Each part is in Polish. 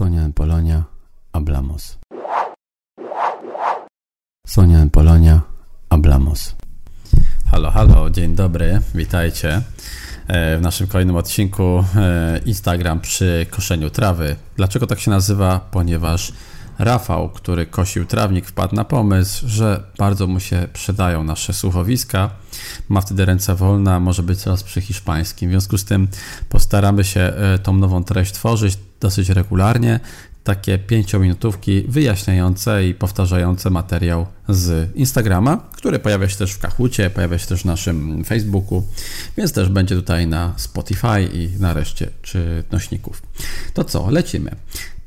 Sonia Polonia, hablamos. Sonia Polonia, hablamos. Halo, halo, dzień dobry, witajcie e, w naszym kolejnym odcinku e, Instagram przy koszeniu trawy. Dlaczego tak się nazywa? Ponieważ Rafał, który kosił trawnik, wpadł na pomysł, że bardzo mu się przydają nasze słuchowiska. Ma wtedy ręce wolne, może być coraz przy hiszpańskim. W związku z tym postaramy się e, tą nową treść tworzyć dosyć regularnie. Takie pięciominutówki wyjaśniające i powtarzające materiał z Instagrama, który pojawia się też w Kachucie, pojawia się też w naszym Facebooku, więc też będzie tutaj na Spotify i na reszcie czy nośników. To co, lecimy.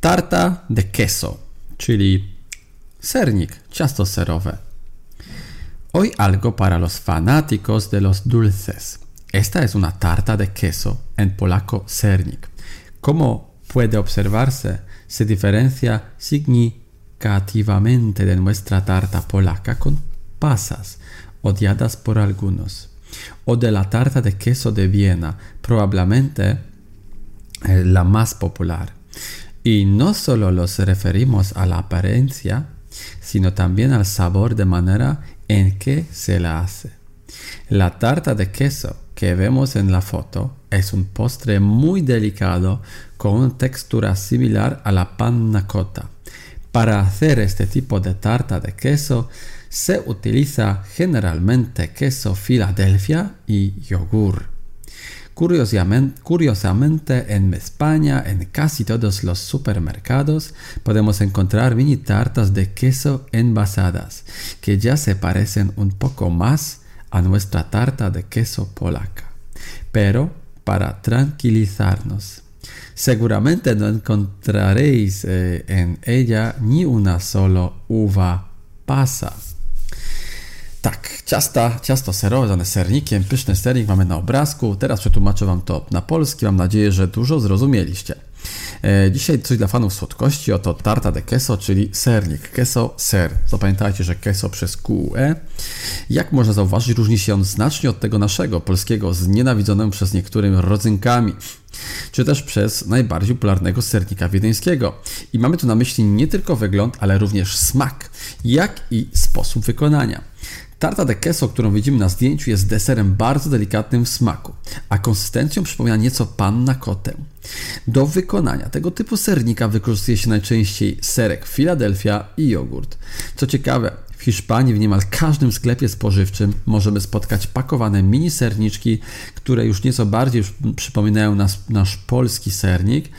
Tarta de queso czyli sernik, ciasto. Hoy algo para los fanáticos de los dulces. Esta es una tarta de queso, en polaco sernik. Como puede observarse, se diferencia significativamente de nuestra tarta polaca con pasas, odiadas por algunos, o de la tarta de queso de Viena, probablemente eh, la más popular. Y no solo los referimos a la apariencia, sino también al sabor de manera en que se la hace. La tarta de queso que vemos en la foto es un postre muy delicado con una textura similar a la panna cotta. Para hacer este tipo de tarta de queso se utiliza generalmente queso Filadelfia y yogur. Curiosamente, en España, en casi todos los supermercados, podemos encontrar mini tartas de queso envasadas, que ya se parecen un poco más a nuestra tarta de queso polaca. Pero, para tranquilizarnos, seguramente no encontraréis eh, en ella ni una solo uva pasa. Ciasta, ciasto serowe, zwane sernikiem, pyszny sernik mamy na obrazku. Teraz przetłumaczę Wam to na polski. Mam nadzieję, że dużo zrozumieliście. E, dzisiaj coś dla fanów słodkości, oto tarta de queso, czyli sernik. Queso, ser. Zapamiętajcie, że queso przez QE. Jak można zauważyć, różni się on znacznie od tego naszego, polskiego, znienawidzonego przez niektórymi rodzynkami czy też przez najbardziej popularnego sernika wiedeńskiego. I mamy tu na myśli nie tylko wygląd, ale również smak, jak i sposób wykonania. Tarta de queso, którą widzimy na zdjęciu, jest deserem bardzo delikatnym w smaku, a konsystencją przypomina nieco panna kotę. Do wykonania tego typu sernika wykorzystuje się najczęściej serek Philadelphia i jogurt. Co ciekawe, w Hiszpanii w niemal każdym sklepie spożywczym możemy spotkać pakowane mini serniczki, które już nieco bardziej przypominają nas, nasz polski sernik,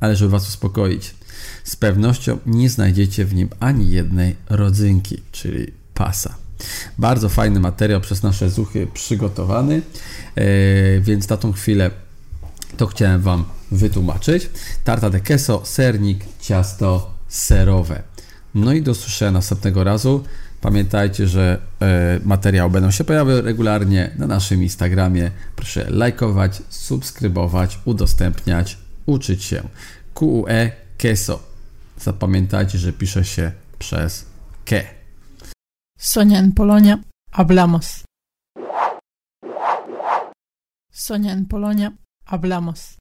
ale żeby Was uspokoić, z pewnością nie znajdziecie w nim ani jednej rodzynki, czyli pasa. Bardzo fajny materiał przez nasze zuchy przygotowany, e, więc na tą chwilę to chciałem Wam wytłumaczyć. Tarta de queso, sernik, ciasto serowe. No i do słyszenia następnego razu. Pamiętajcie, że e, materiały będą się pojawiały regularnie na naszym Instagramie. Proszę lajkować, subskrybować, udostępniać, uczyć się. QUE queso. Zapamiętajcie, że pisze się przez ke. Sonia en Polonia, hablamos. Sonia en Polonia, hablamos.